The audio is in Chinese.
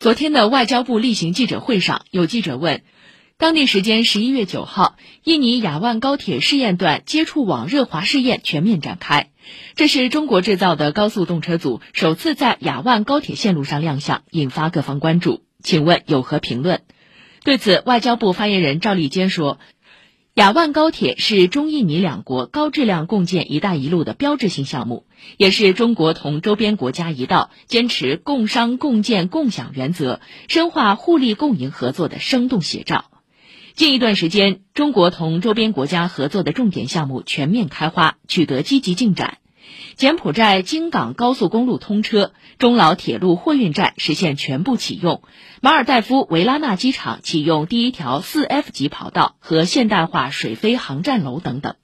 昨天的外交部例行记者会上，有记者问，当地时间十一月九号，印尼雅万高铁试验段接触网热滑试验全面展开，这是中国制造的高速动车组首次在雅万高铁线路上亮相，引发各方关注。请问有何评论？对此，外交部发言人赵立坚说。雅万高铁是中印尼两国高质量共建“一带一路”的标志性项目，也是中国同周边国家一道坚持共商共建共享原则、深化互利共赢合作的生动写照。近一段时间，中国同周边国家合作的重点项目全面开花，取得积极进展。柬埔寨京港高速公路通车，中老铁路货运站实现全部启用，马尔代夫维拉纳机场启用第一条四 F 级跑道和现代化水飞航站楼等等。